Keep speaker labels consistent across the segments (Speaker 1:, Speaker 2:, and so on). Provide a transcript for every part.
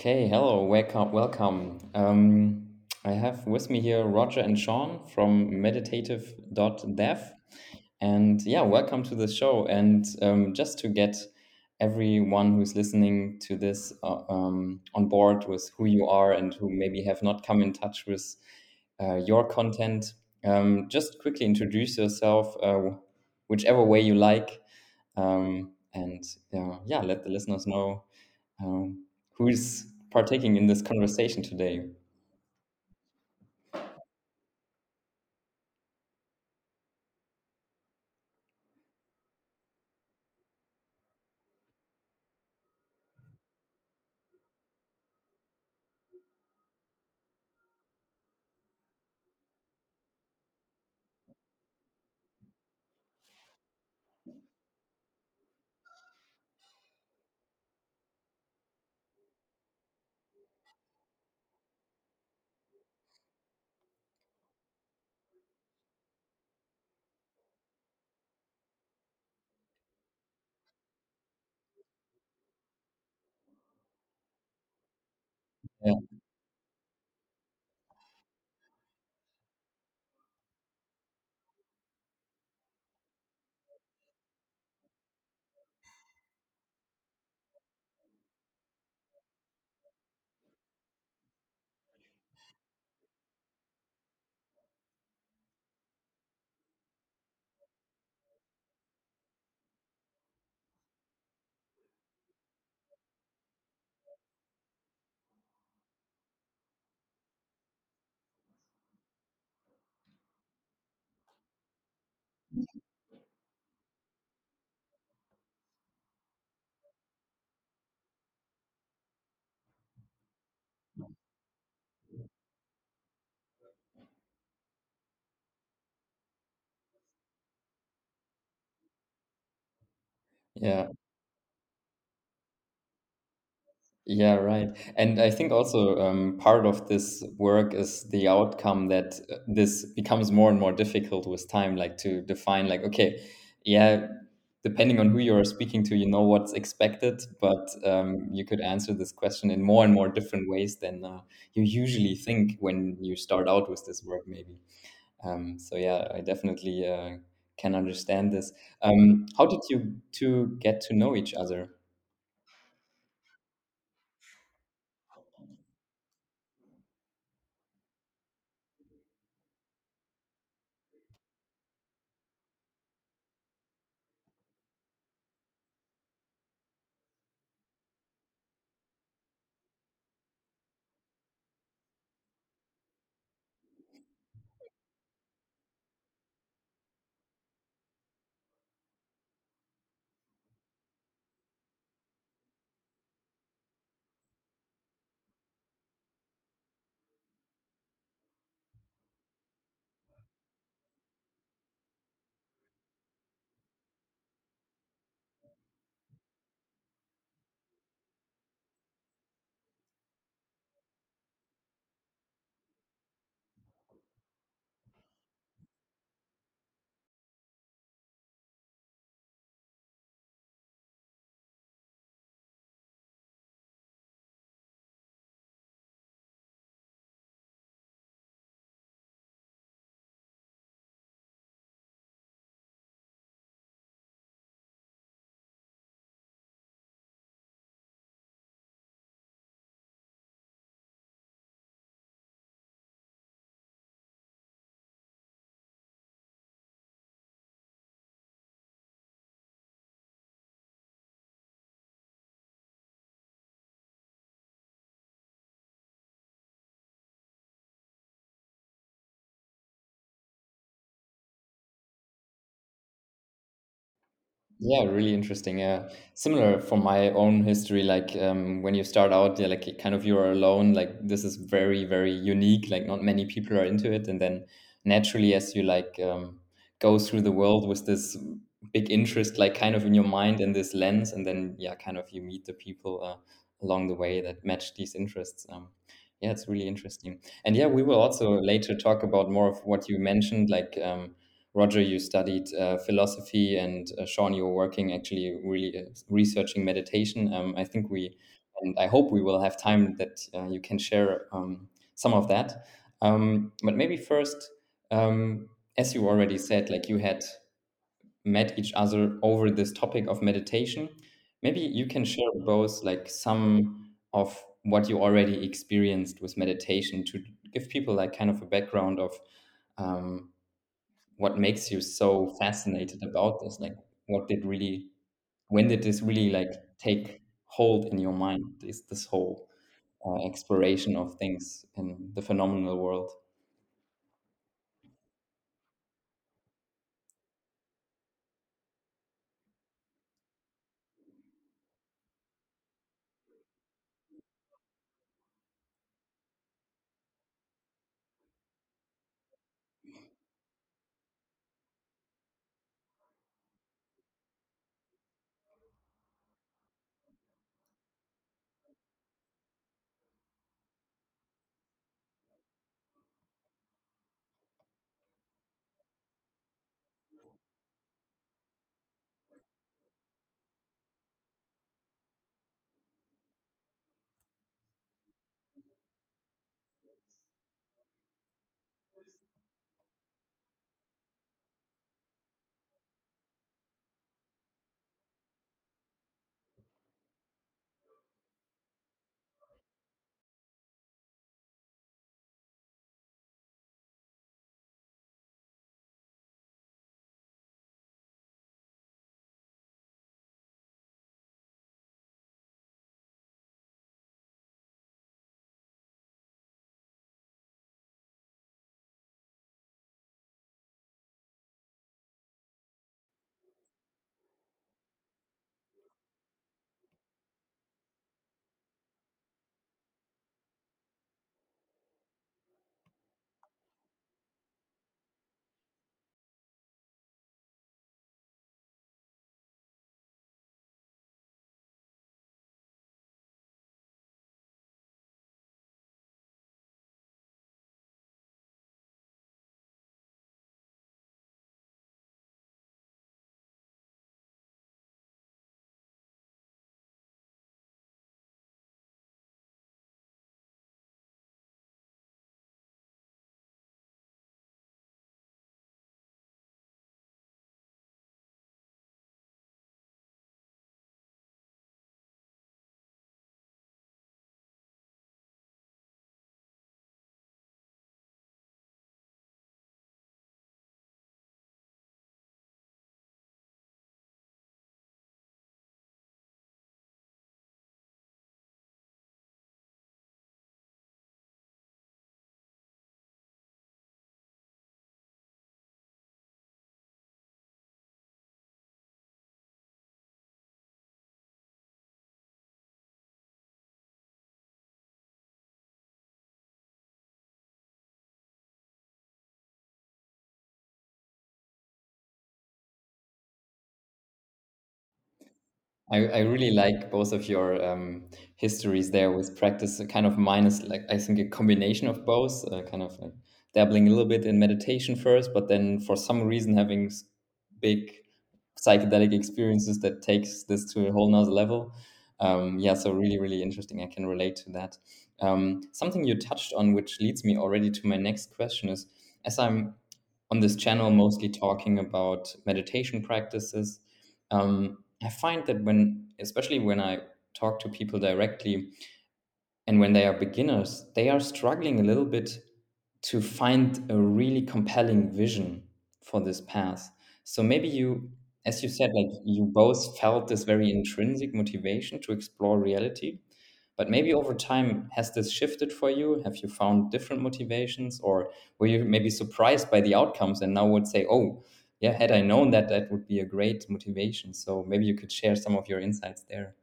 Speaker 1: Okay, hello, welcome, welcome. Um, I have with me here Roger and Sean from meditative.dev. And yeah, welcome to the show. And um, just to get everyone who's listening to this uh, um, on board with who you are and who maybe have not come in touch with uh, your content, um, just quickly introduce yourself, uh, whichever way you like. Um, and uh, yeah, let the listeners know um, who's partaking in this conversation today. Yeah, yeah, yeah, right. And I think also um, part of this work is the outcome that uh, this becomes more and more difficult with time, like to define, like, okay, yeah, depending on who you're speaking to, you know what's expected, but um, you could answer this question in more and more different ways than uh, you usually think when you start out with this work, maybe. Um, so yeah, I definitely uh, can understand this. Um, how did you two get to know each other? Yeah, really interesting. Yeah, similar from my own history. Like um, when you start out, yeah, like kind of you're alone. Like this is very, very unique. Like not many people are into it, and then naturally, as you like um, go through the world with this big interest, like kind of in your mind and this lens, and then yeah, kind of you meet the people uh, along the way that match these interests. Um, yeah, it's really interesting. And yeah, we will also later talk about more of what you mentioned, like. Um, Roger, you studied uh, philosophy, and uh, Sean, you're working actually really uh, researching meditation. Um, I think we and I hope we will have time that uh, you can share um, some of that. Um, but maybe first, um, as you already said, like you had met each other over this topic of meditation. Maybe you can share both like some of what you already experienced with meditation to give people like kind of a background of um, what makes you so fascinated about this. Like, what did really, when did this really like take hold in your mind? Is this whole uh, exploration of things in the phenomenal world? I, I really like both of your um, histories there with practice. Kind of minus, like I think a combination of both, uh, kind of like dabbling a little bit in meditation first, but then for some reason having big psychedelic experiences that takes this to a whole nother level. Um, yeah, so really, really interesting. I can relate to that. Um, something you touched on, which leads me already to my next question, is as I'm on this channel mostly talking about meditation practices. Um, I find that when, especially when I talk to people directly and when they are beginners, they are struggling a little bit to find a really compelling vision for this path. So maybe you, as you said, like you both felt this very intrinsic motivation to explore reality. But maybe over time, has this shifted for you? Have you found different motivations, or were you maybe surprised by the outcomes and now would say, oh, yeah, had I known that, that would be a great motivation. So maybe you could share some of your insights there.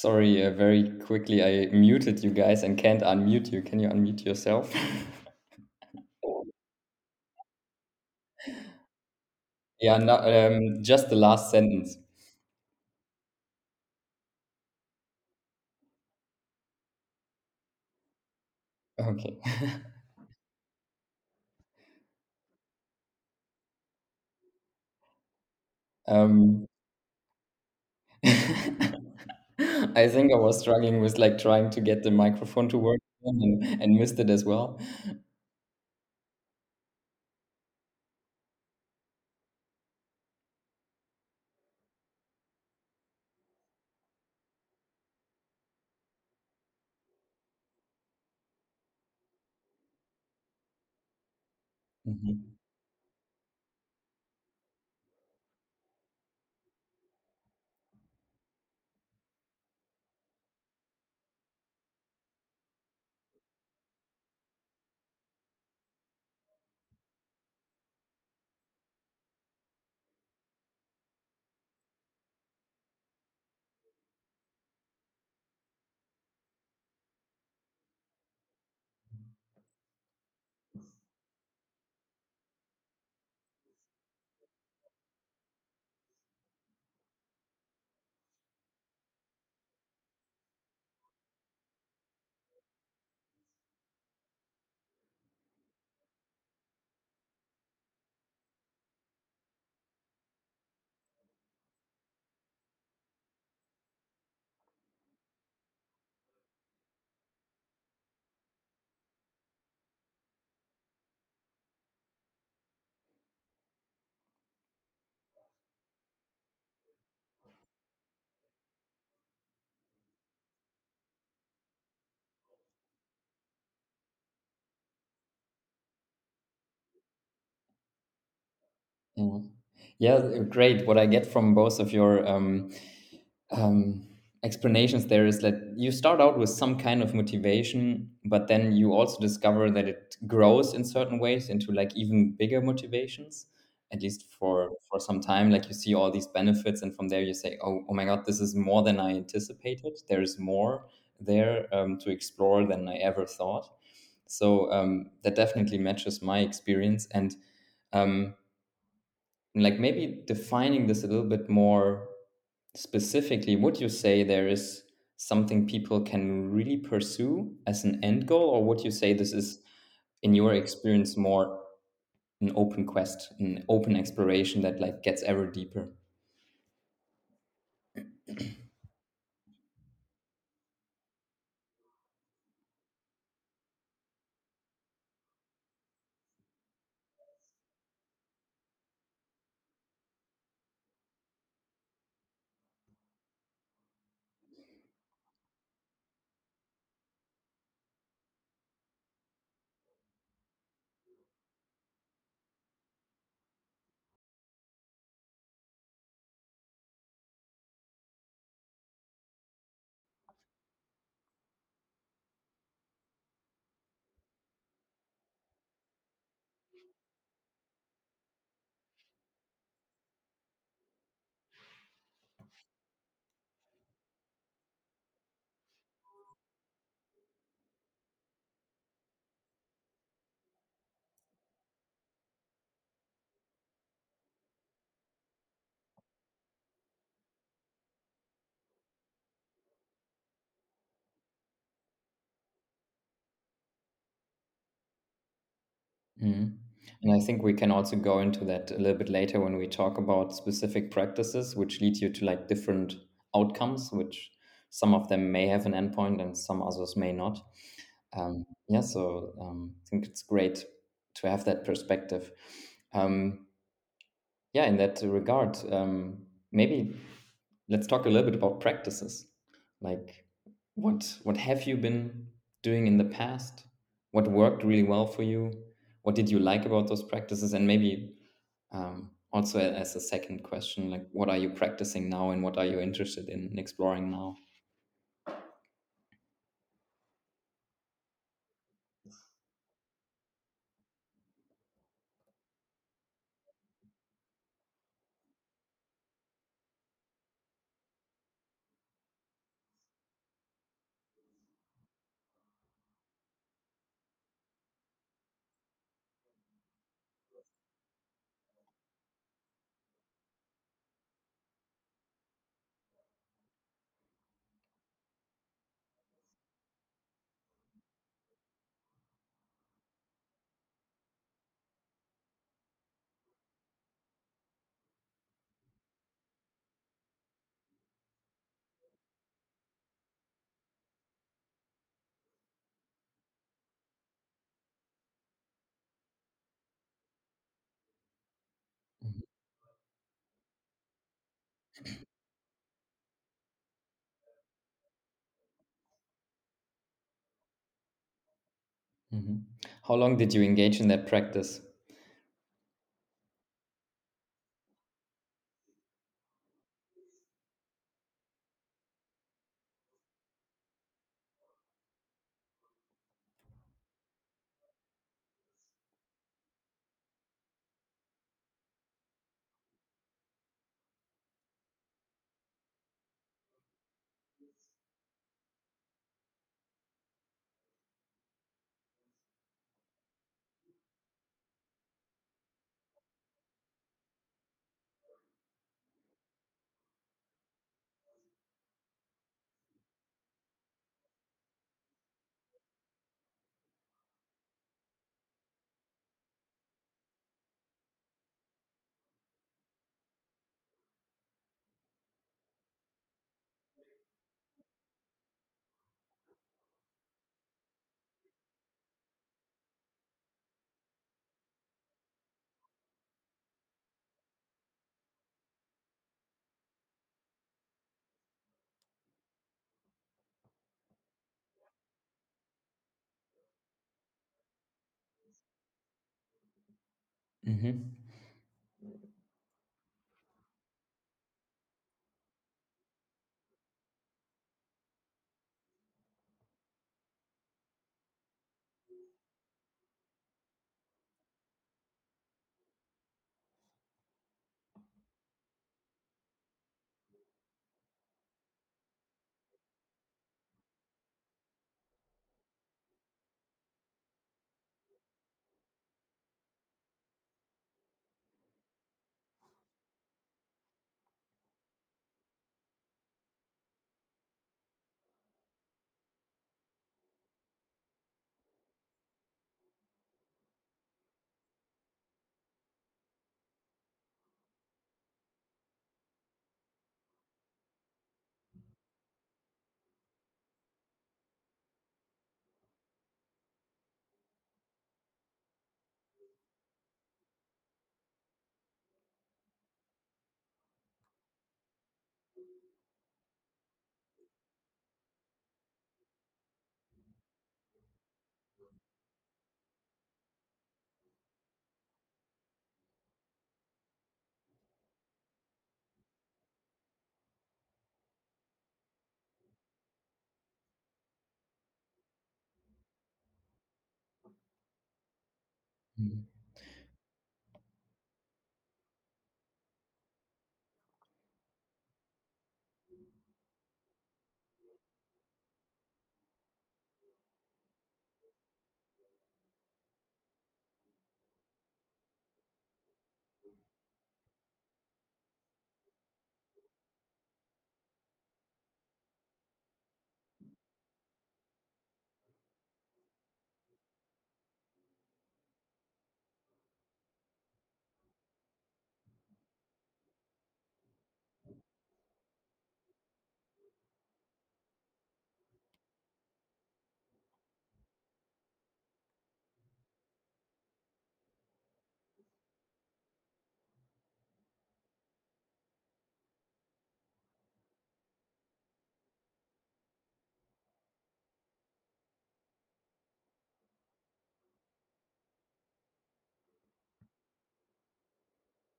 Speaker 1: Sorry, uh, very quickly I muted you guys and can't unmute you. Can you unmute yourself? Yeah, no, um, just the last sentence. Okay. Um, I think I was struggling with like trying to get the microphone to work and, and missed it as well. Mhm. Yeah. Yeah, great. What I get from both of your um, um, explanations there is that you start out with some kind of motivation, but then you also discover that it grows in certain ways into like even bigger motivations, at least for for some time. Like you see all these benefits, and from there you say, "Oh, oh my God, this is more than I anticipated. There is more there um, to explore than I ever thought." So um, that definitely matches my experience and. Um, like maybe defining this a little bit more specifically, would you say there is something people can really pursue as an end goal, or would you say this is, in your experience, more an open quest, an open exploration that like gets ever deeper? Mhm. And I think we can also go into that a little bit later when we talk about specific practices which lead you to like different outcomes, which some of them may have an endpoint and some others may not. Um, yeah, so um, I think it's great to have that perspective. Um, yeah, in that regard, um, maybe let's talk a little bit about practices. Like, what what have you been doing in the past? What worked really well for you? What did you like about those practices? And maybe um, also as a second question, like, what are you practicing now, and what are you interested in exploring now? Mhm. How long did you engage in that practice? Mm-hmm. Mhm.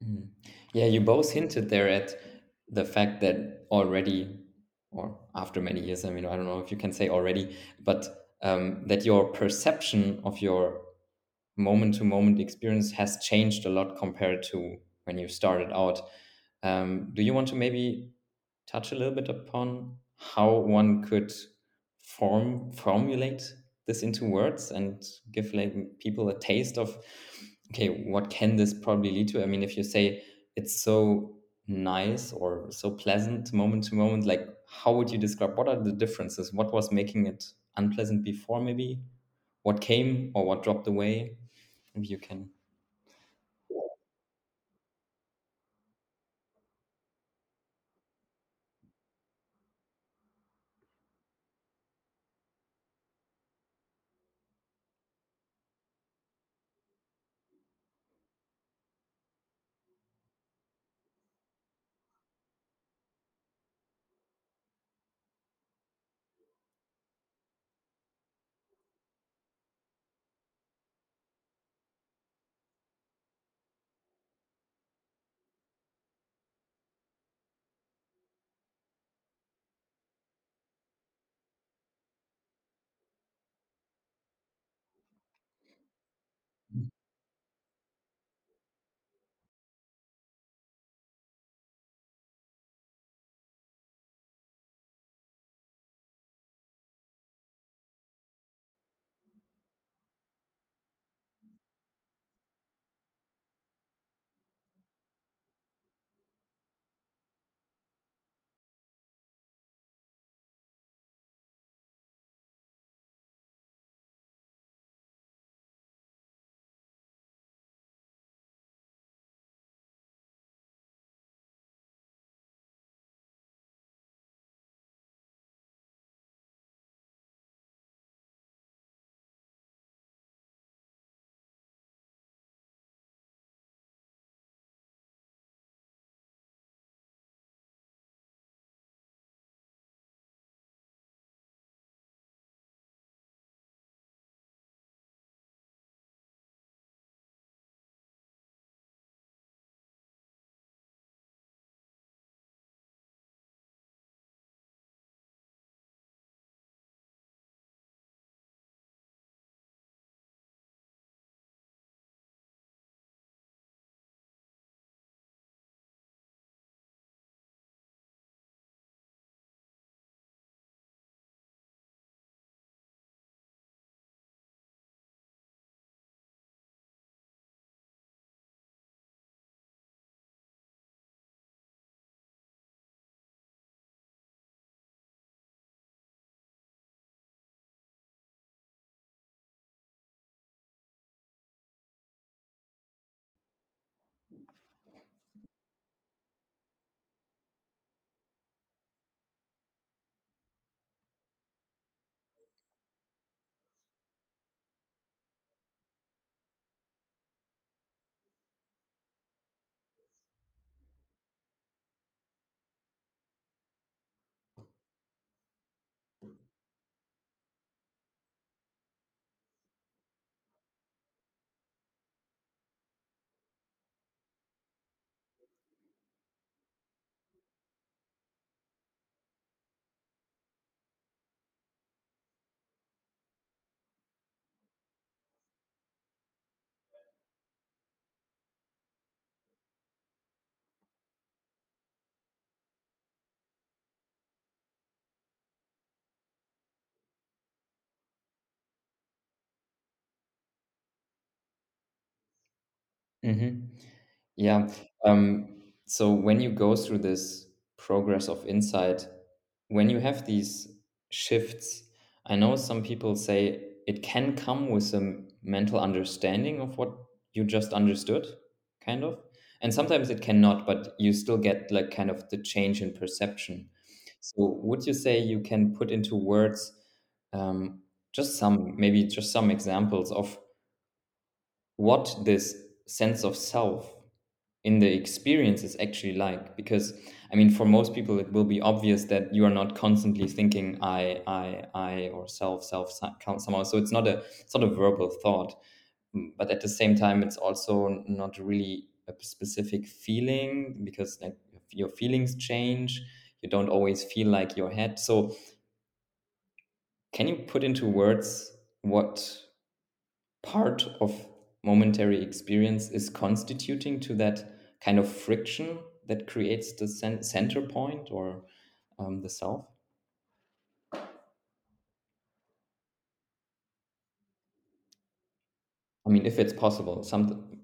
Speaker 1: Mhm. Mm. Yeah, you both hinted there at the fact that already, or after many years, I mean, I don't know if you can say already, but um, that your perception of your moment to moment experience has changed a lot compared to when you started out. Um, do you want to maybe touch a little bit upon how one could form formulate this into words and give like people a taste of okay what can this probably lead to? I mean if you say it's so nice or so pleasant moment to moment like how would you describe what are the differences? What was making it unpleasant before maybe? What came or what dropped away? If you can hmm Yeah. Um, so when you go through this progress of insight, when you have these shifts, I know some people say it can come with a mental understanding of what you just understood, kind of. And sometimes it cannot, but you still get like kind of the change in perception. So would you say you can put into words um, just some, maybe just some examples of what this sense of self in the experience is actually like because i mean for most people it will be obvious that you are not constantly thinking i i i or self self count somehow so it's not a not a verbal thought Mm, but at the same time it's also not really a specific feeling because like your feelings change. You don't always feel like your head. So can you put into words what part of momentary experience is constituting to that kind of friction that creates the cen- center point or um, the self. I mean, if it's possible, something.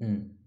Speaker 1: Mm.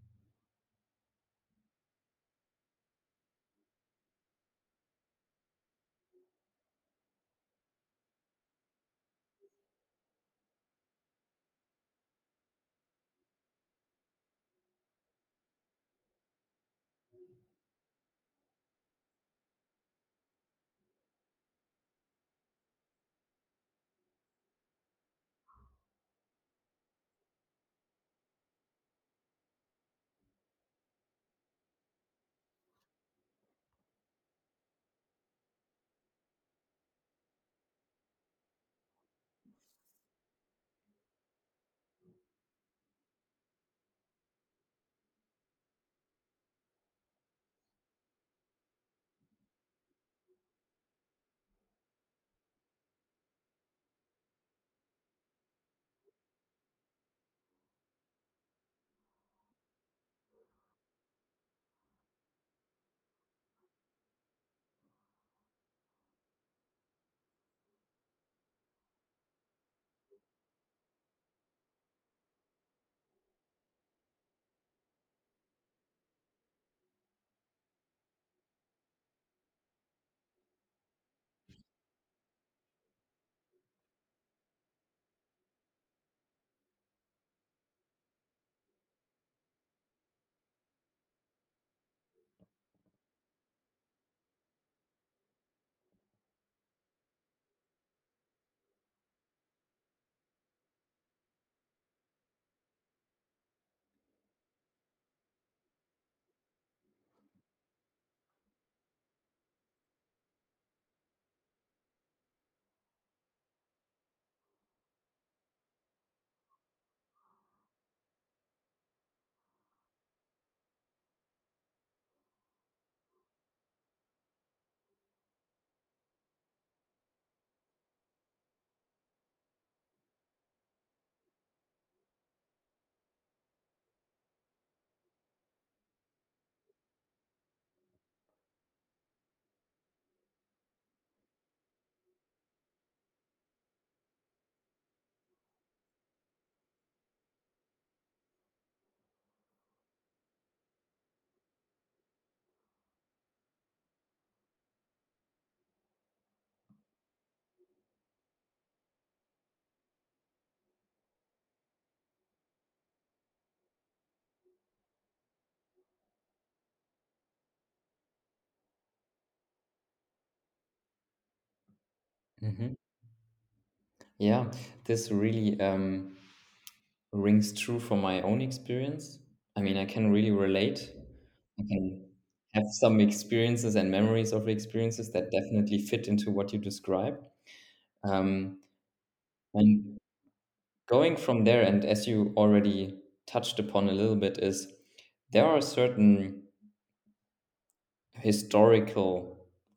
Speaker 1: Hmm Yeah, this really um, rings true from my own experience. I mean, I can really relate. I can have some experiences and memories of experiences that definitely fit into what you describe. Um, and going from there, and as you already touched upon a little bit, is there are certain historical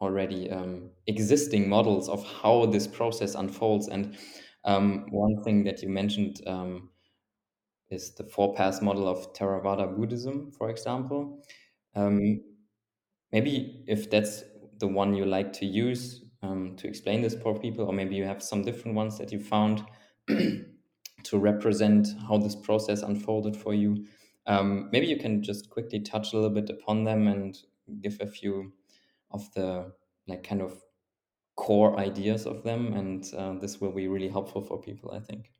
Speaker 1: already um, existing models of how this process unfolds. And um, one thing that you mentioned um, is the four path model of Theravada Buddhism, for example. Um, maybe if that's the one you like to use um, to explain this for people, or maybe you have some different ones that you found to represent how this process unfolded for you. Um, maybe you can just quickly touch a little bit upon them and give a few of the like kind of core ideas of them, and uh, this will be really helpful for people, I think.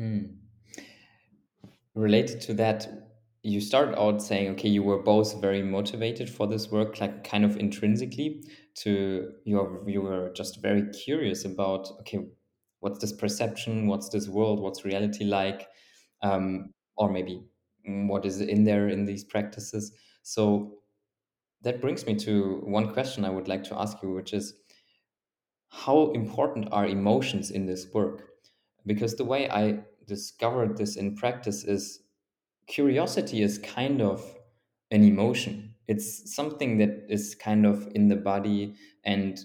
Speaker 1: Mm. Related to that, you started out saying, okay, you were both very motivated for this work, like kind of intrinsically. To you are you were just very curious about, okay, what's this perception? What's this world? What's reality like? Um, or maybe mm, what is in there in these practices? So that brings me to one question I would like to ask you, which is how important are emotions in this work? Because the way I discovered this in practice is curiosity is kind of an emotion. It's something that is kind of in the body and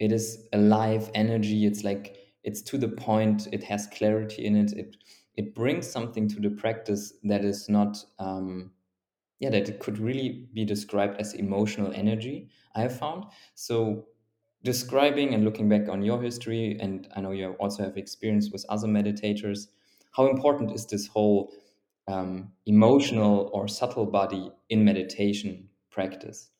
Speaker 1: it is alive energy. It's like it's to the point, it has clarity in it. It it brings something to the practice that is not um, yeah, that it could really be described as emotional energy, I have found. So describing and looking back on your history, and I know you also have experience with other meditators, how important is this whole um, emotional or subtle body in meditation practice?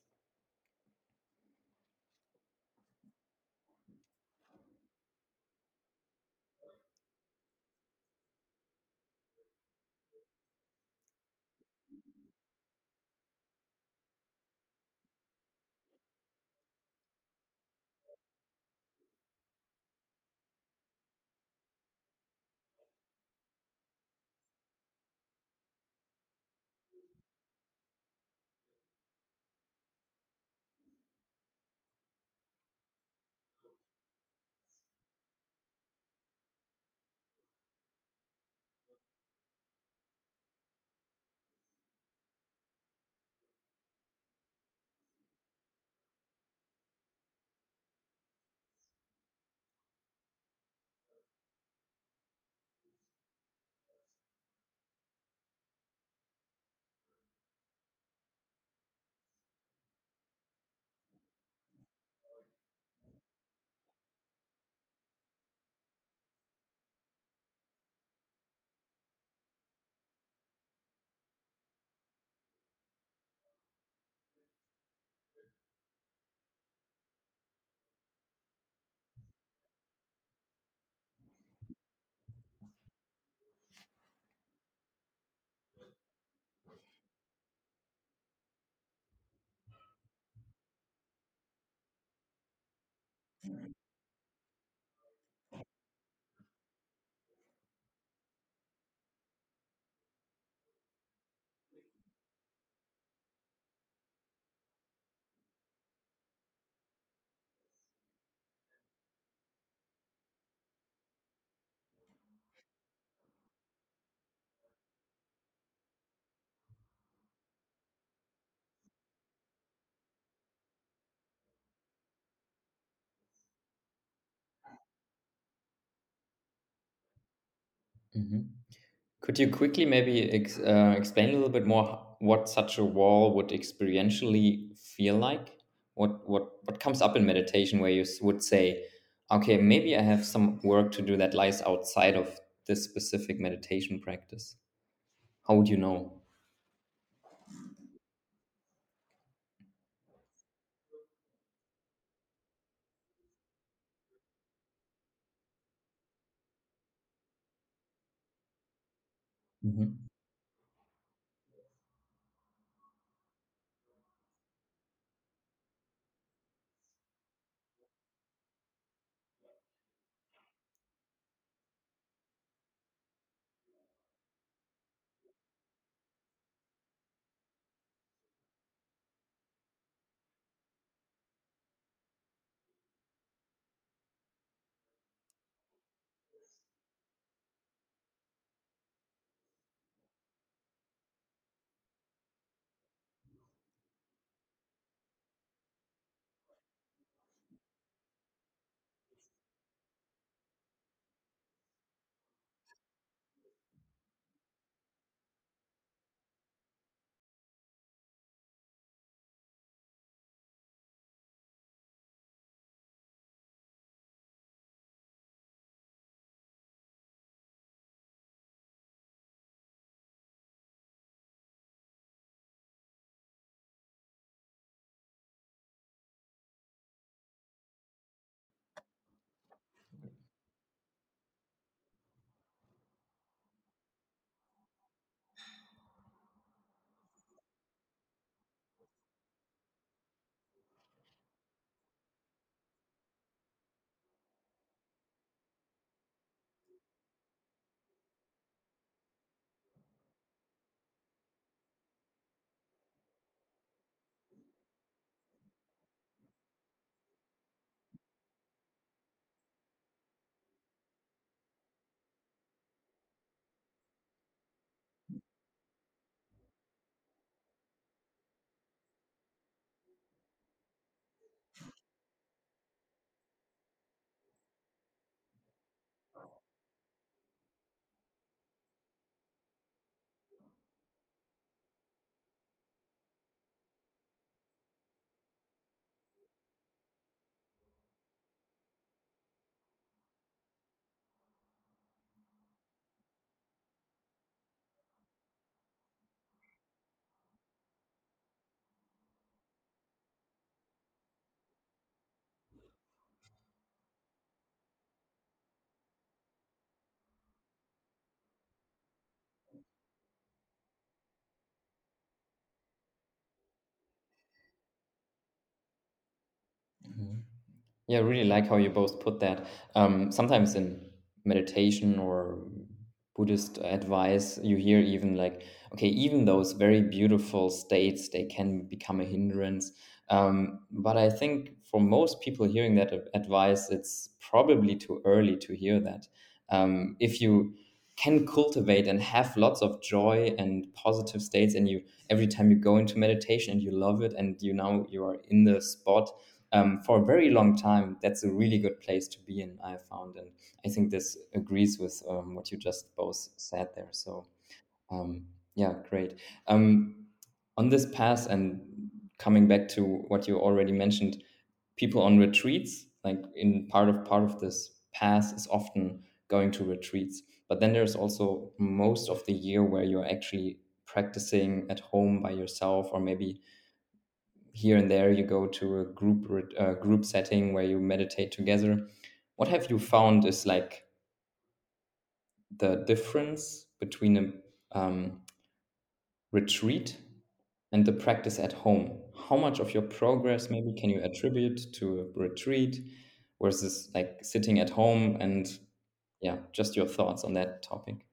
Speaker 1: Mm-hmm. Mhm. Could you quickly maybe ex uh, explain a little bit more what such a wall would experientially feel like? What what what comes up in meditation where you would say, okay, maybe I have some work to do that lies outside of this specific meditation practice? How would you know? Mhm. Yeah, I really like how you both put that. Um, sometimes in meditation or Buddhist advice, you hear even like, okay, even those very beautiful states, they can become a hindrance. Um, but I think for most people hearing that advice, it's probably too early to hear that. Um, if you can cultivate and have lots of joy and positive states, and you every time you go into meditation and you love it, and you now you are in the spot um, for a very long time, that's a really good place to be in, I found. And I think this agrees with um, what you just both said there. So, um, yeah, great. Um, on this path, and coming back to what you already mentioned, people on retreats, like in part of part of this path, is often going to retreats. But then there's also most of the year where you're actually practicing at home by yourself, or maybe here and there you go to a group group setting where you meditate together. What have you found is like the difference between a um, retreat and the practice at home? How much of your progress maybe can you attribute to a retreat versus like sitting at home and yeah just your thoughts on that topic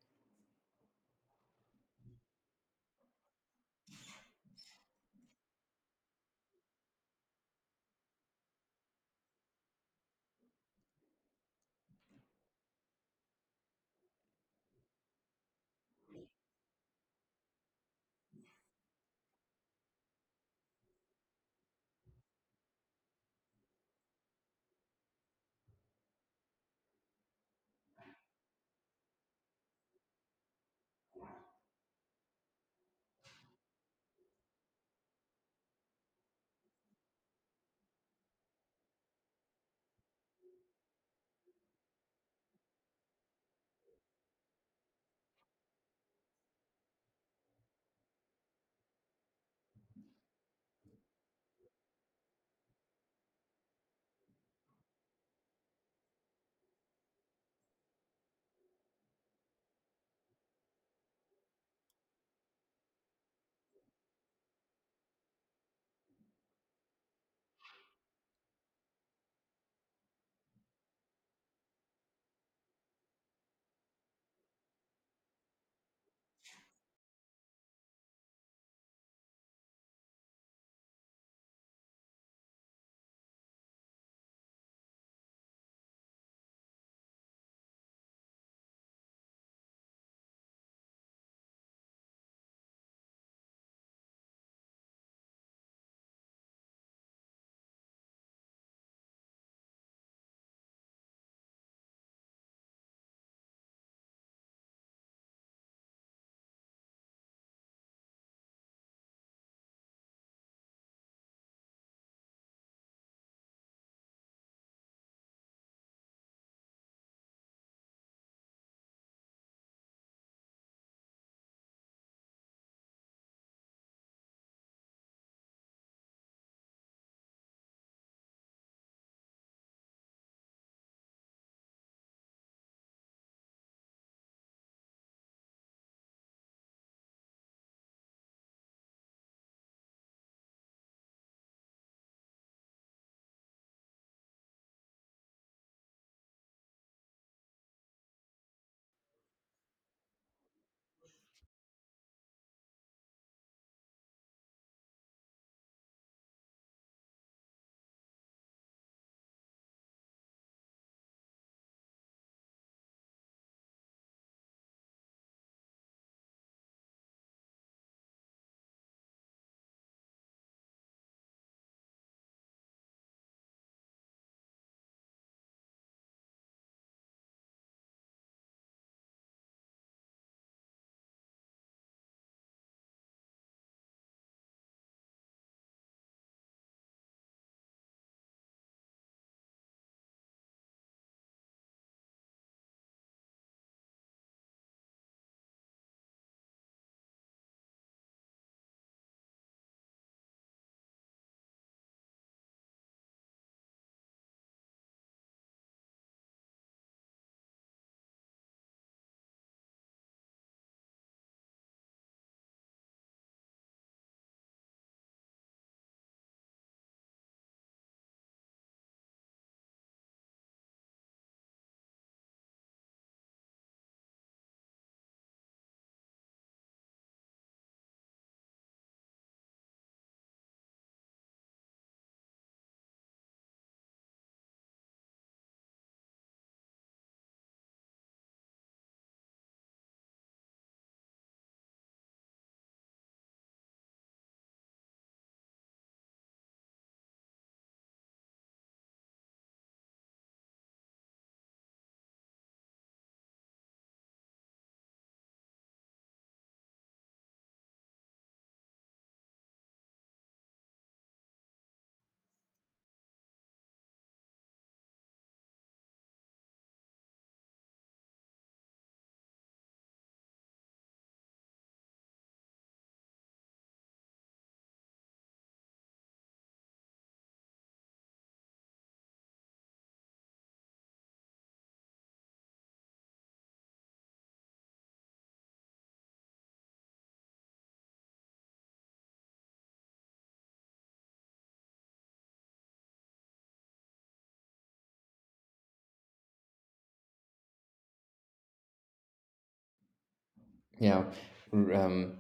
Speaker 1: Yeah, um,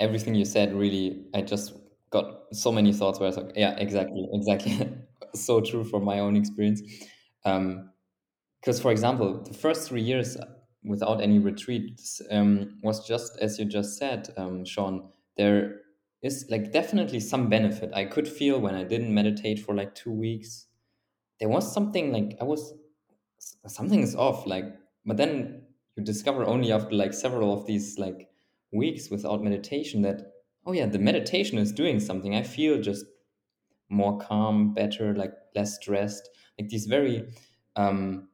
Speaker 1: everything you said really, I just got so many thoughts where I was like, yeah, exactly, exactly. So true from my own experience. Um, because for example, the first three years without any retreats um, was just as you just said, um, Sean. There is like definitely some benefit I could feel when I didn't meditate for like two weeks. There was something like I was something is off like but then you discover only after like several of these like weeks without meditation that oh yeah the meditation is doing something. I feel just more calm better like less stressed. Like these very um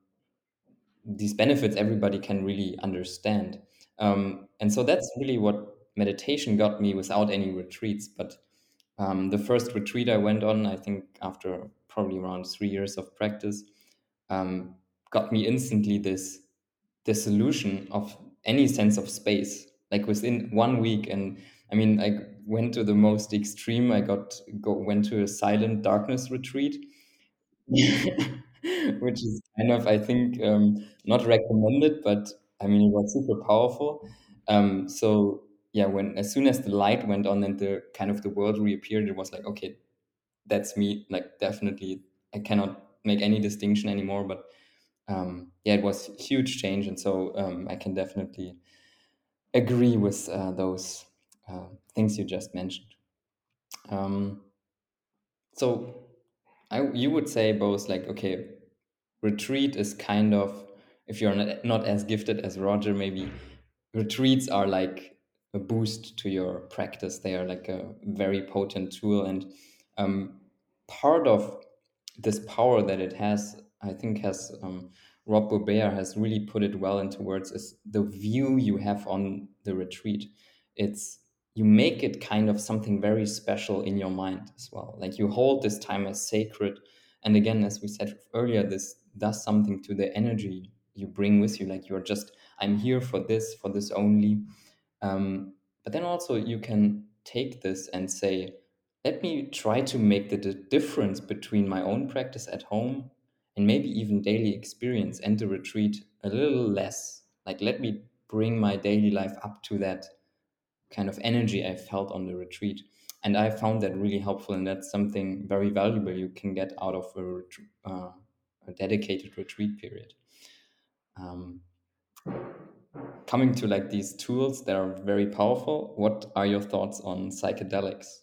Speaker 1: these benefits everybody can really understand. Um and so that's really what meditation got me without any retreats. But um, the first retreat I went on, I think after probably around three years of practice, um, got me instantly this dissolution of any sense of space, like within one week. And I mean, I went to the most extreme. I got go went to a silent darkness retreat, which is kind of I think um, not recommended, but I mean it was super powerful. Um, so yeah, when as soon as the light went on and the kind of the world reappeared, it was like okay, that's me. Like definitely, I cannot make any distinction anymore. But um, yeah, it was huge change, and so um, I can definitely agree with uh, those uh, things you just mentioned. Um, so I you would say both like okay, retreat is kind of if you're not, not as gifted as Roger, maybe retreats are like a boost to your practice. They are like a very potent tool, and um, part of this power that it has, I think, has um, Rob Burbea has really put it well into words. Is the view you have on the retreat? It's you make it kind of something very special in your mind as well. Like you hold this time as sacred, and again, as we said earlier, this does something to the energy you bring with you. Like you're just, I'm here for this, for this only. Um, but then also you can take this and say, let me try to make the di- difference between my own practice at home and maybe even daily experience and the retreat a little less. Like, let me bring my daily life up to that kind of energy I felt on the retreat. And I found that really helpful, and that's something very valuable you can get out of a, uh, a dedicated retreat period. Um, coming to like these tools that are very powerful, what are your thoughts on psychedelics?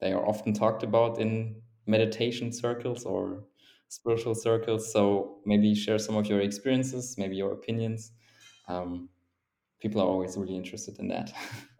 Speaker 1: They are often talked about in meditation circles or spiritual circles. So maybe share some of your experiences, maybe your opinions. Um, people are always really interested in that.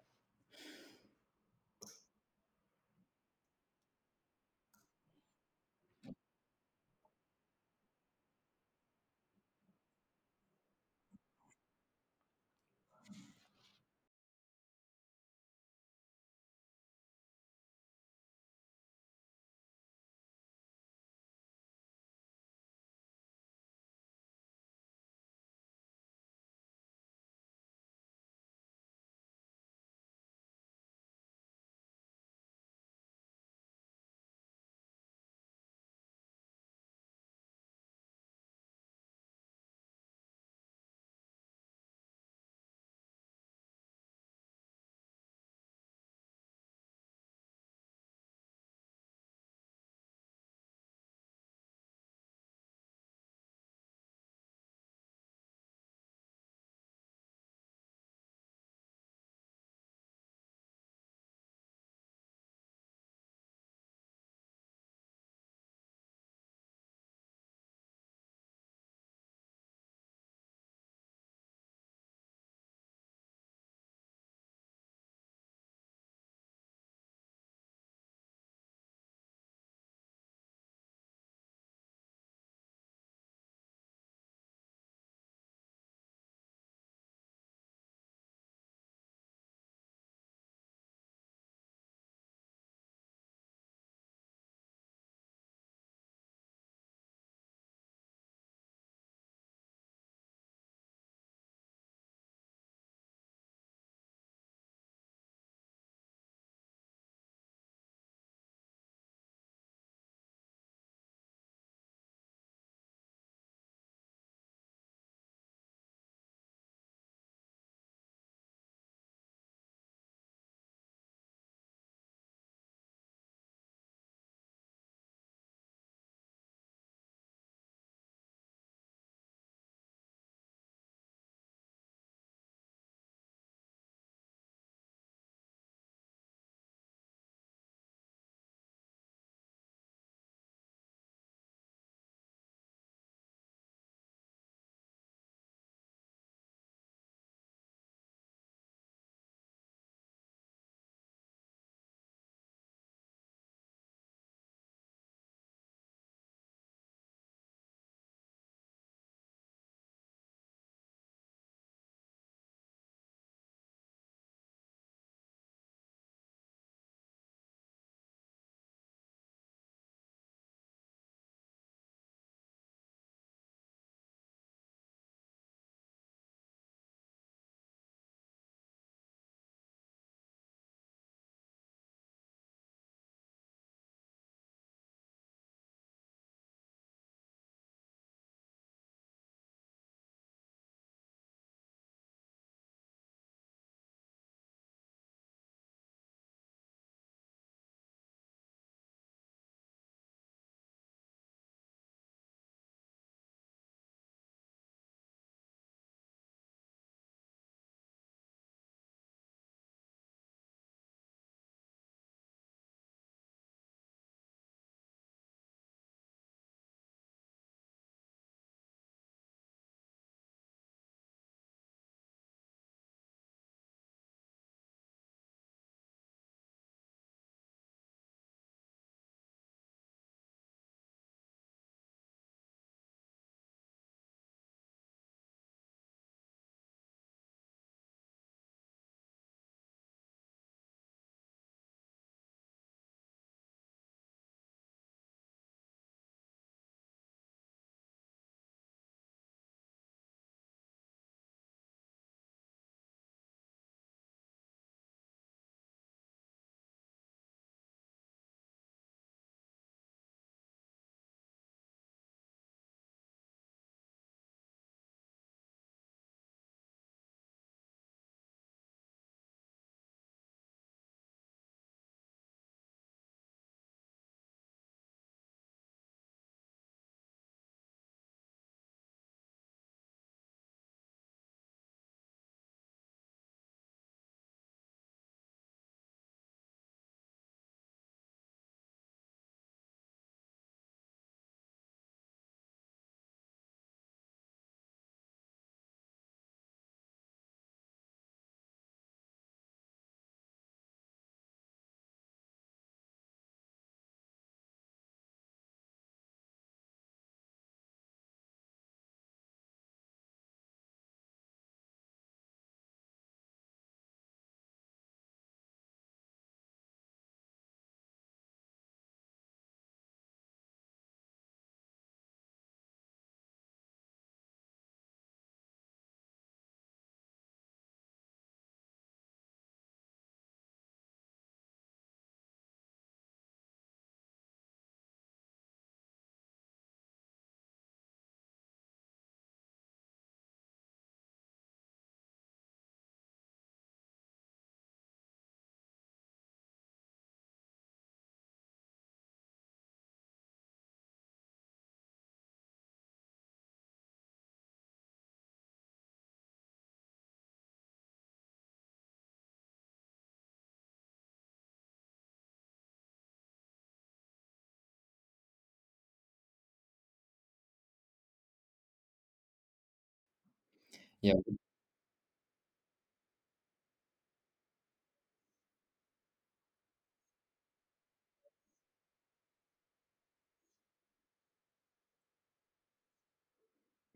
Speaker 1: Yeah,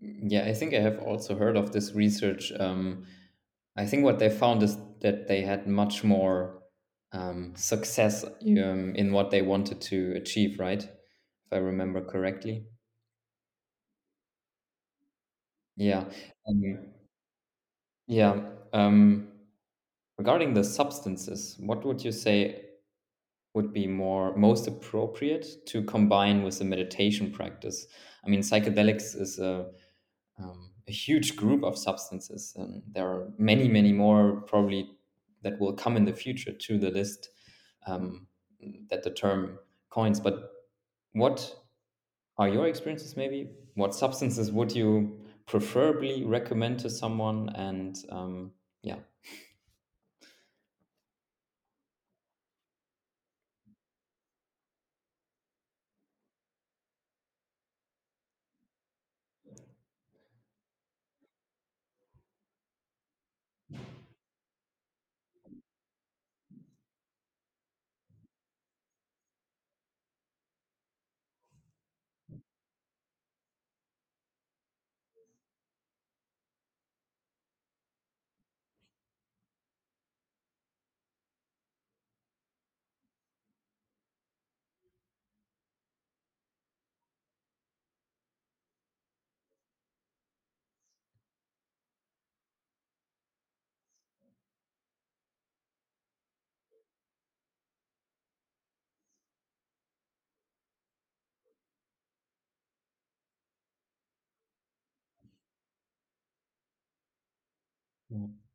Speaker 1: yeah, I think I have also heard of this research. Um, I think what they found is that they had much more um, success um, in what they wanted to achieve, right? If I remember correctly. Yeah. Um, yeah. Um, regarding the substances, what would you say would be more most appropriate to combine with the meditation practice? I mean, psychedelics is a um, a huge group of substances, and there are many, many more probably that will come in the future to the list um, that the term coins. But what are your experiences? Maybe what substances would you preferably recommend to someone? And um, yeah, Mm.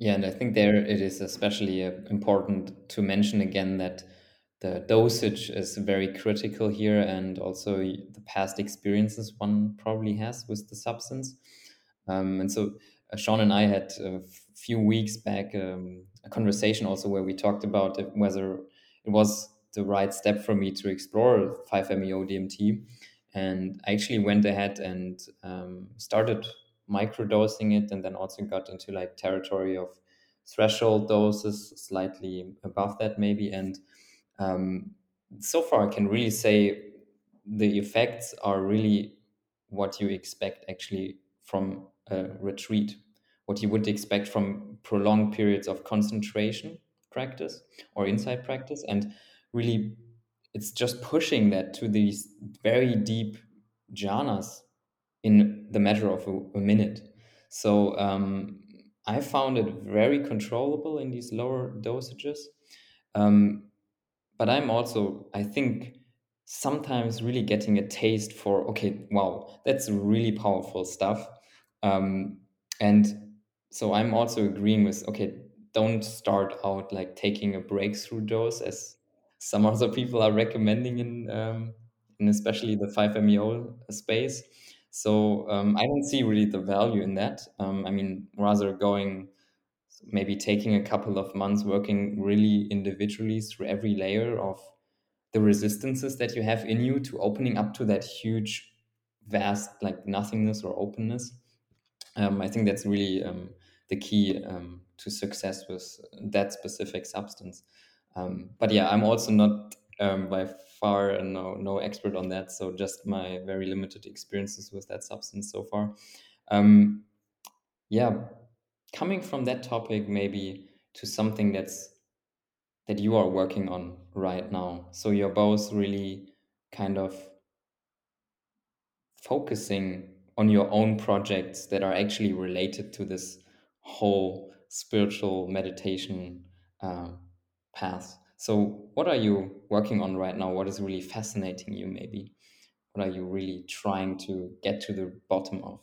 Speaker 1: Yeah, and I think there it is especially uh, important to mention again that the dosage is very critical here, and also the past experiences one probably has with the substance. Um, and so uh, Sean and I had a few weeks back um, a conversation also where we talked about whether it was the right step for me to explore 5-MeO DMT. And I actually went ahead and um, started microdosing it, and then also got into like territory of threshold doses, slightly above that maybe. And um, so far, I can really say the effects are really what you expect actually from a retreat, what you would expect from prolonged periods of concentration practice or insight practice. And really, it's just pushing that to these very deep jhanas in the matter of a, a minute. So um, I found it very controllable in these lower dosages. Um, but I'm also, I think, sometimes really getting a taste for, okay, wow, that's really powerful stuff. Um, and so I'm also agreeing with, okay, don't start out like taking a breakthrough dose as some other people are recommending in, um, in especially the 5-MeO space. So um, I don't see really the value in that. Um, I mean, rather going maybe taking a couple of months working really individually through every layer of the resistances that you have in you to opening up to that huge vast like nothingness or openness um, i think that's really um, the key um, to success with that specific substance um, but yeah i'm also not um, by far no no expert on that. So just my very limited experiences with that substance so far. Um, yeah coming from that topic maybe to something that's that you are working on right now. So you're both really kind of focusing on your own projects that are actually related to this whole spiritual meditation uh, path so what are you working on right now? What is really fascinating you maybe? What are you really trying to get to the bottom of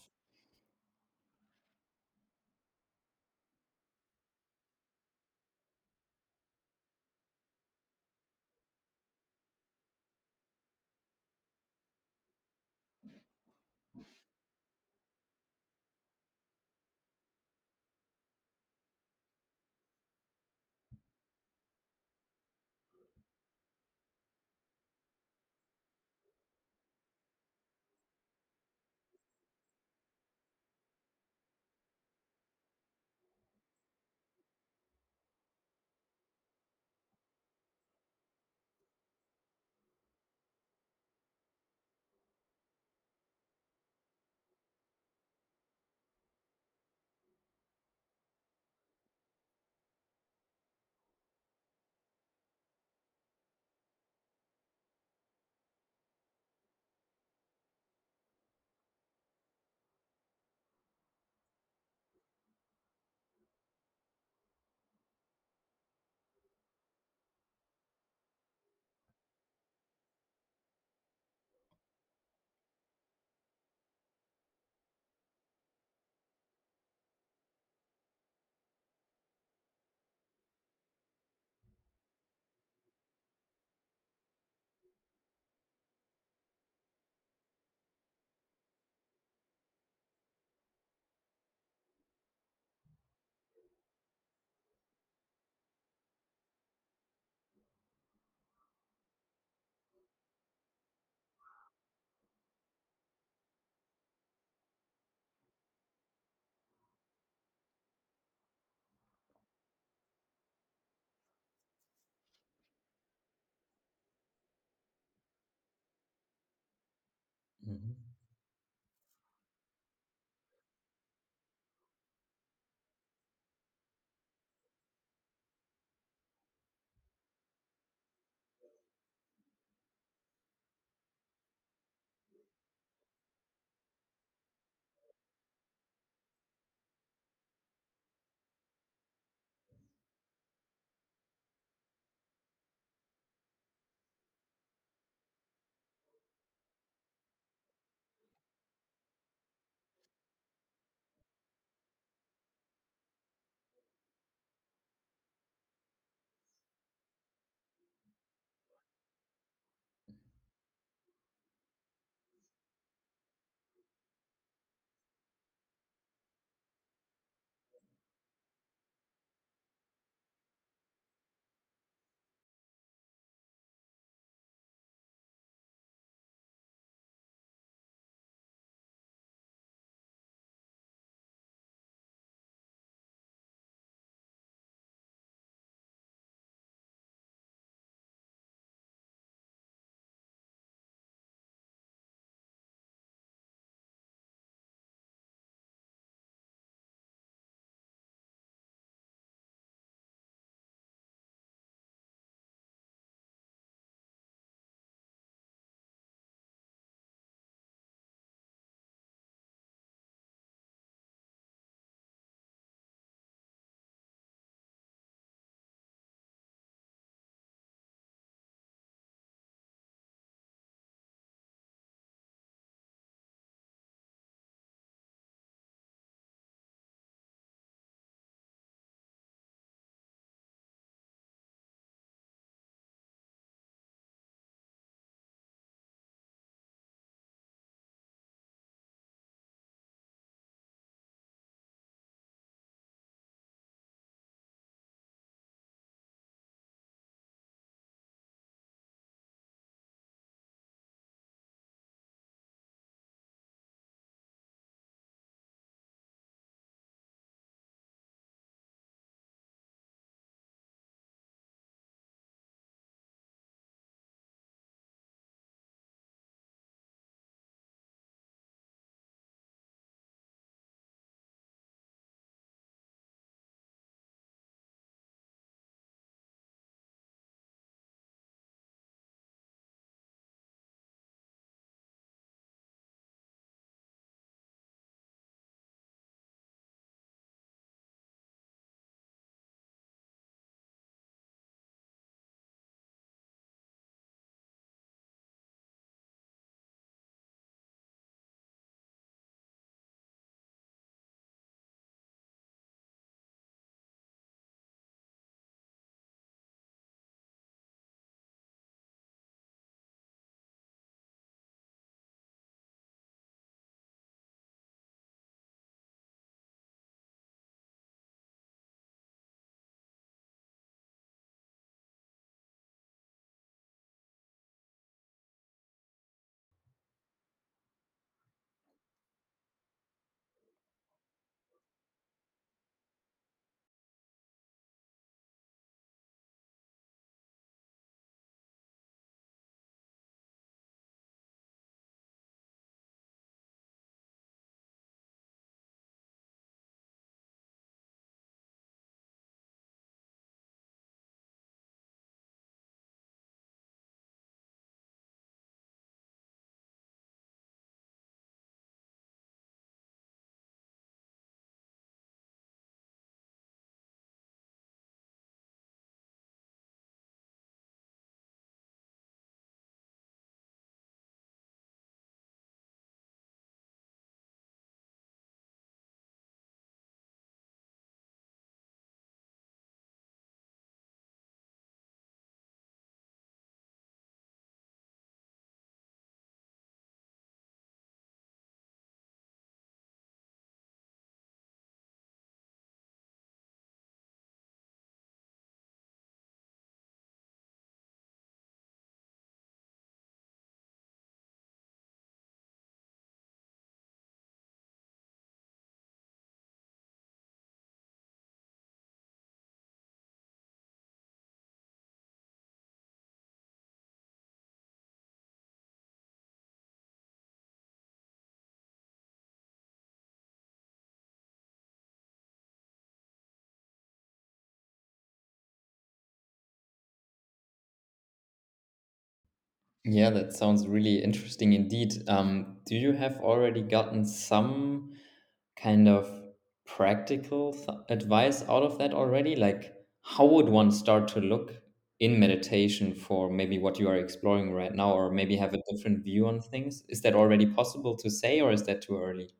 Speaker 1: Yeah, that sounds really interesting indeed. Um, do you have already gotten some kind of practical th advice out of that already? Like, how would one start to look in meditation for maybe what you are exploring right now, or maybe have a different view on things? Is that already possible to say, or is that too early?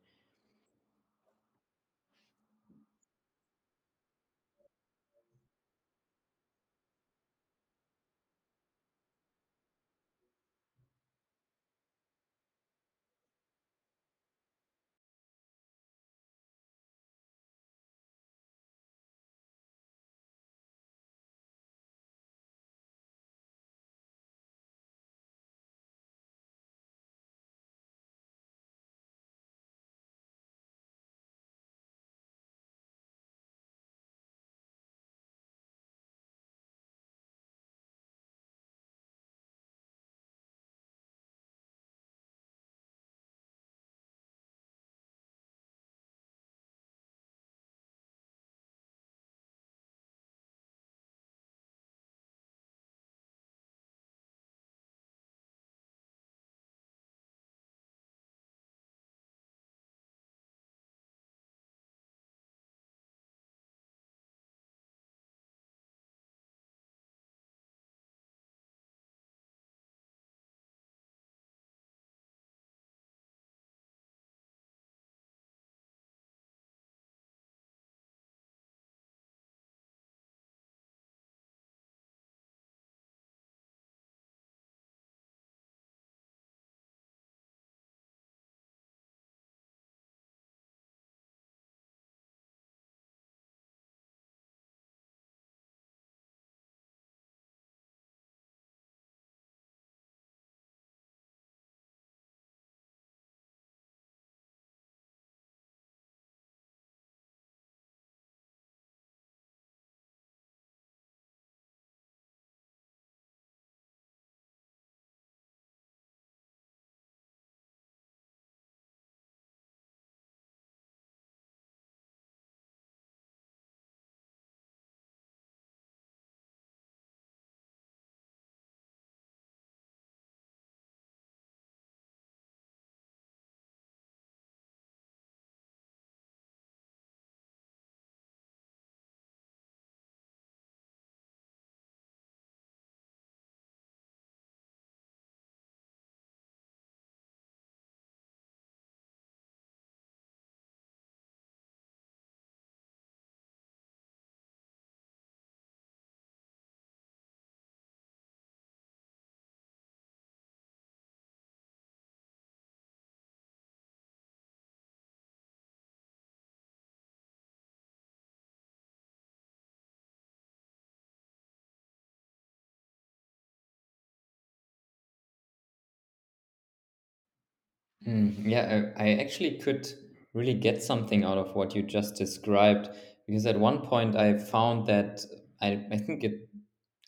Speaker 1: Mm, yeah, I, I actually could really get something out of what you just described because at one point I found that I, I think it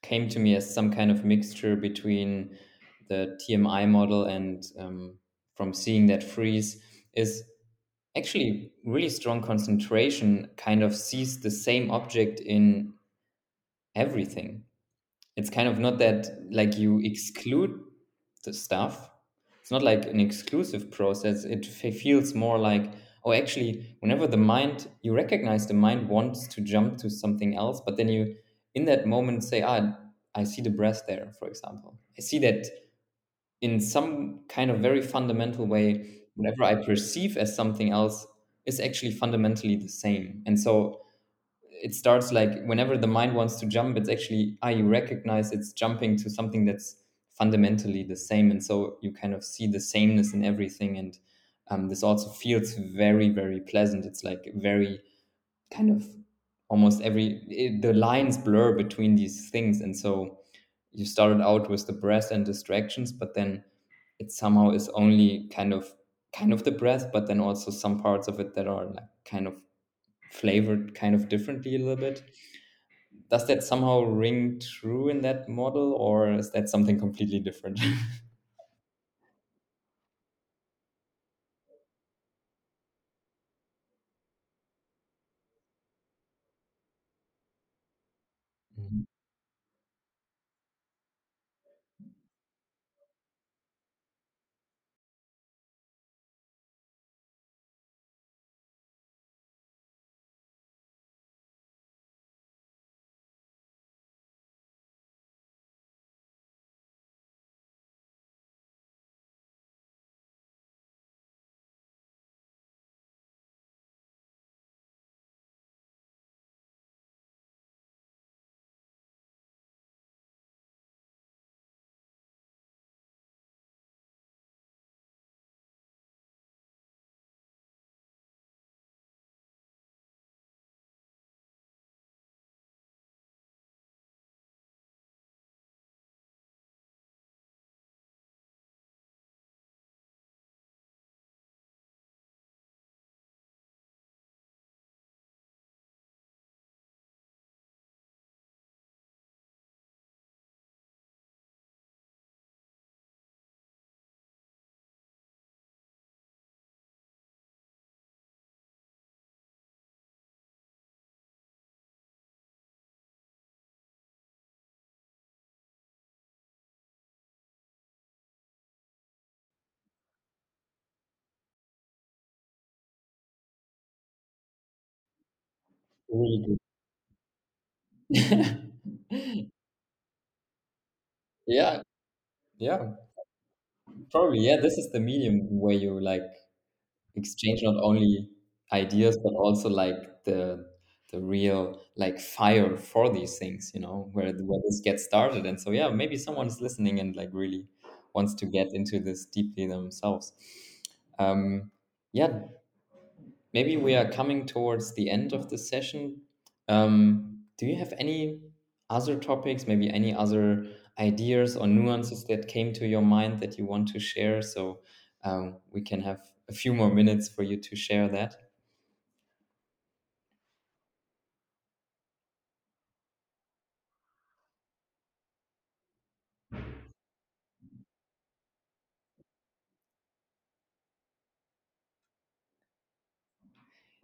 Speaker 1: came to me as some kind of mixture between the TMI model and um, from seeing that freeze is actually really strong concentration kind of sees the same object in everything. It's kind of not that like you exclude the stuff it's not like an exclusive process. It feels more like oh actually whenever the mind you recognize the mind wants to jump to something else but then you in that moment say ah i see the breath there for example. I see that in some kind of very fundamental way whatever i perceive as something else is actually fundamentally the same. And so it starts like whenever the mind wants to jump it's actually ah recognize it's jumping to something that's fundamentally the same and so you kind of see the sameness in everything and um, this also feels very very pleasant it's like very kind of almost every it, the lines blur between these things and so you started out with the breath and distractions but then it somehow is only kind of kind of the breath but then also some parts of it that are like kind of flavored kind of differently a little bit. Does that somehow ring true in that model, or is that something completely different? Really good. Yeah, yeah, probably. Yeah, this is the medium where you like exchange not only ideas but also like the the real like fire for these things, you know, where where this gets started. And so yeah, maybe someone's listening and like really wants to get into this deeply themselves. Um, yeah, maybe we are coming towards the end of the session. Um, do you have any other topics, maybe any other ideas or nuances that came to your mind that you want to share? So um, we can have a few more minutes for you to share that.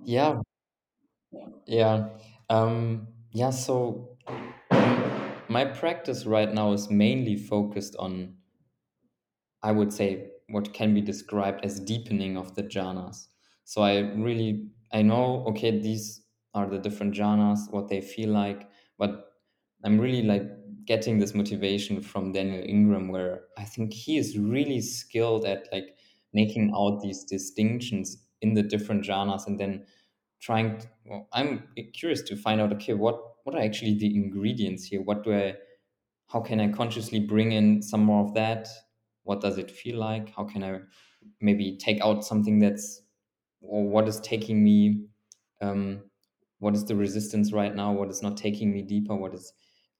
Speaker 1: Yeah, yeah. Um, yeah, so my practice right now is mainly focused on I would say what can be described as deepening of the jhanas. So I really I know okay these are the different jhanas, what they feel like, but I'm really like getting this motivation from Daniel Ingram where I think he is really skilled at like making out these distinctions in the different jhanas and then trying to, well, I'm curious to find out okay what what are actually the ingredients here? What do I how can I consciously bring in some more of that? What does it feel like? How can I maybe take out something that's, or what is taking me, um, what is the resistance right now? What is not taking me deeper? What is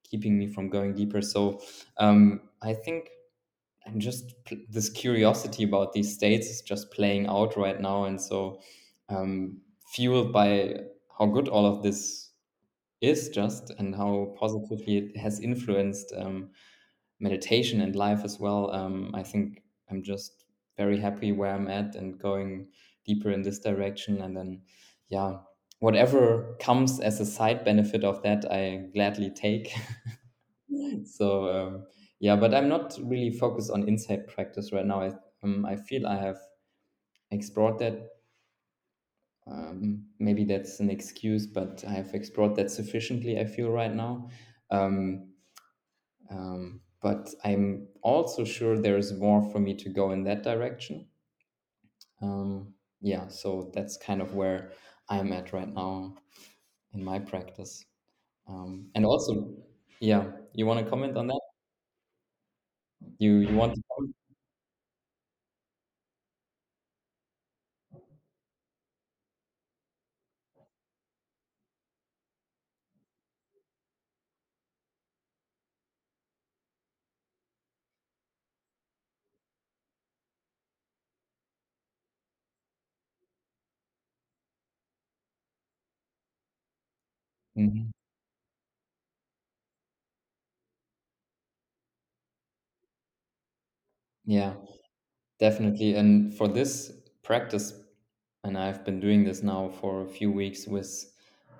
Speaker 1: keeping me from going deeper? So um, I think I'm just this curiosity about these states is just playing out right now, and so um, fueled by how good all of this is just and how positively it has influenced um, meditation and life as well. Um, I think I'm just very happy where I'm at and going deeper in this direction. And then, yeah, whatever comes as a side benefit of that, I gladly take. so, um, yeah, but I'm not really focused on insight practice right now. I, um, I feel I have explored that. Um, maybe that's an excuse, but I have explored that sufficiently, I feel right now. Um, um, but I'm also sure there's more for me to go in that direction. Um, yeah, so that's kind of where I'm at right now in my practice. Um, and also, yeah, you want to comment on that? You you want to? Mhm. Yeah, definitely. And for this practice, and I've been doing this now for a few weeks with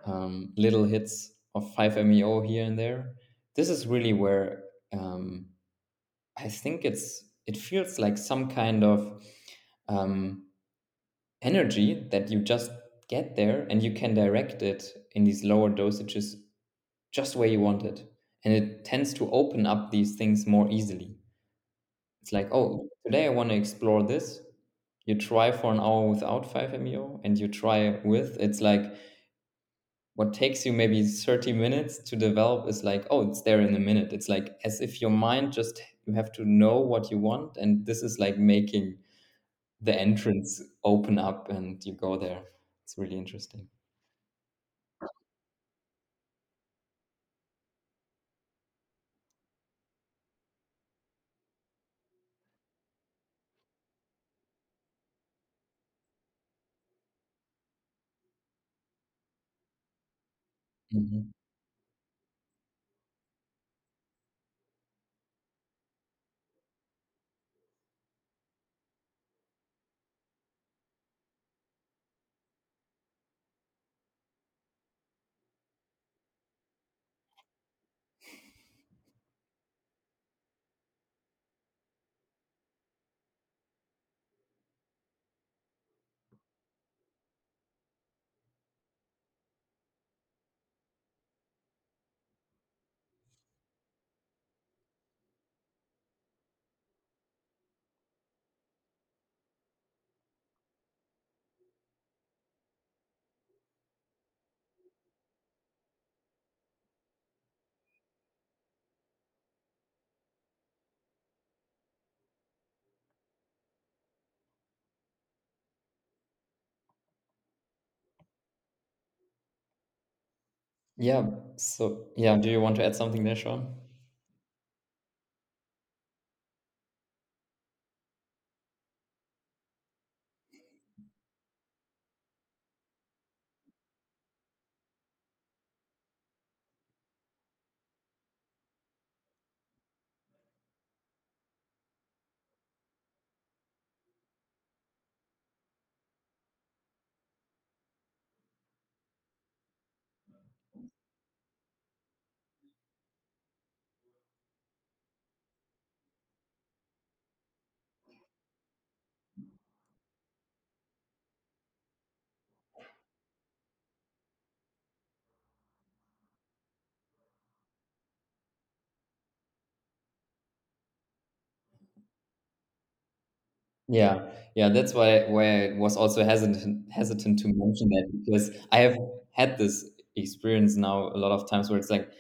Speaker 1: um, little hits of 5-MeO here and there. This is really where um, I think it's it feels like some kind of um, energy that you just get there and you can direct it in these lower dosages just where you want it. And it tends to open up these things more easily. It's like, oh, today I want to explore this. You try for an hour without 5-MeO and you try with. It's like what takes you maybe 30 minutes to develop is like, oh, it's there in a minute. It's like as if your mind just, you have to know what you want. And this is like making the entrance open up and you go there. It's really interesting. yihiin. Yeah. So, yeah, do you want to add something there, Sean? Yeah, yeah, that's why why I was also hesitant hesitant to mention that because I have had this experience now a lot of times where it's like,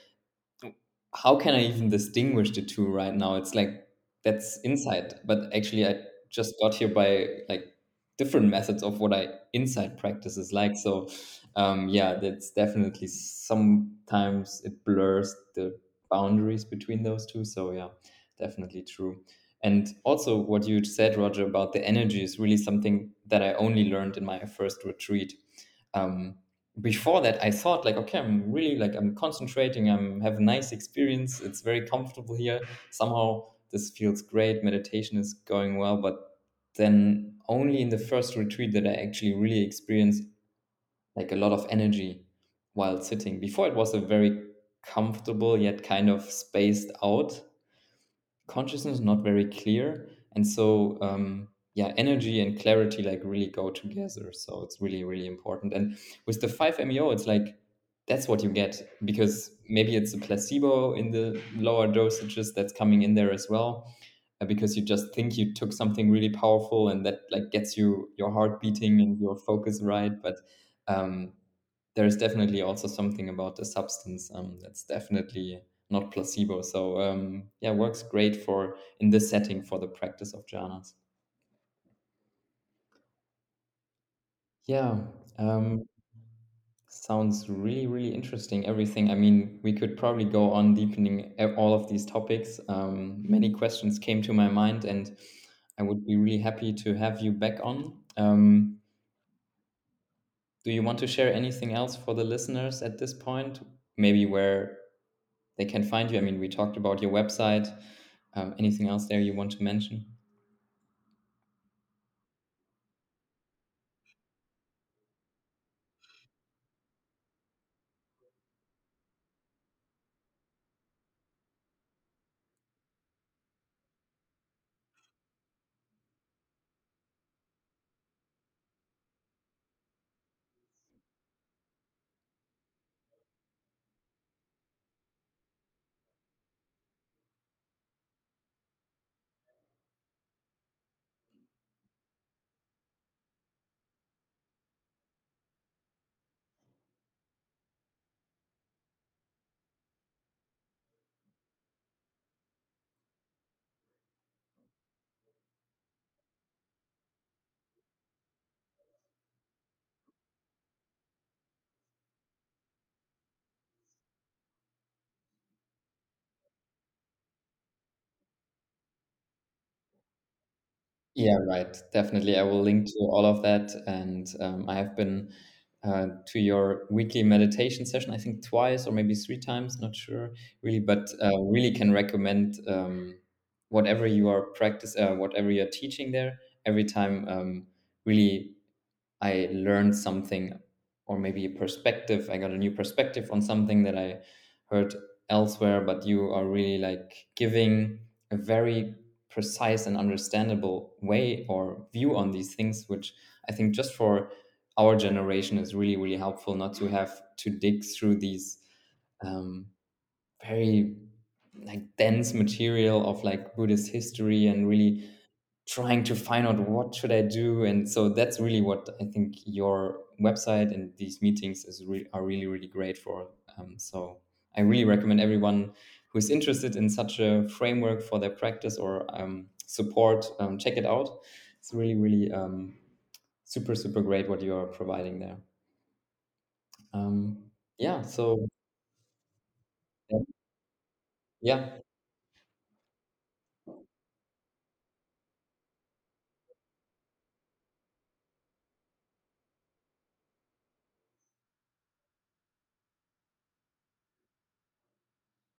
Speaker 1: how can I even distinguish the two right now? It's like that's insight, but actually I just got here by like different methods of what I insight practice is like. So um, yeah, that's definitely sometimes it blurs the boundaries between those two. So yeah, definitely true. And also what you said, Roger, about the energy is really something that I only learned in my first retreat. Um, before that i thought like okay i'm really like i'm concentrating i'm have a nice experience it's very comfortable here. Somehow this feels great meditation is going well but then only in the first retreat that i actually really experienced like a lot of energy while sitting. Before it was a very comfortable yet kind of spaced out consciousness not very clear. And so um yeah energy and clarity like really go together. So it's really really important. And with the 5meo it's like that's what you get because maybe it's a placebo in the lower dosages that's coming in there as well uh, because you just think you took something really powerful and that like gets you your heart beating and your focus right. But um there's definitely also something about the substance um, that's definitely not placebo. So um, yeah, works great for in this setting for the practice of jhanas. Yeah, um, sounds really really interesting. Everything. I mean, we could probably go on deepening all of these topics. Um, many questions came to my mind, and I would be really happy to have you back on. Um, do you want to share anything else for the listeners at this point? Maybe where they can find you? I mean, we talked about your website. Um, anything else there you want to mention? Yeah, right. Definitely. I will link to all of that. And um, I have been uh, to your weekly meditation session, I think twice or maybe three times, not sure really, but uh, really can recommend um, whatever you are practice, uh, whatever you're teaching there. Every time, um, really I learned something or maybe a perspective. I got a new perspective on something that I heard elsewhere, but you are really like giving a very precise and understandable way or view on these things, which I think just for our generation is really, really helpful not to have to dig through these um, very like dense material of like Buddhist history and really trying to find out what should I do. And so that's really what I think your website and these meetings is re- are really really great for. Um, so I really recommend everyone who is interested in such a framework for their practice or um, support um, check it out. It's really really um, super super great what you are providing there. Um, yeah, so. Yeah.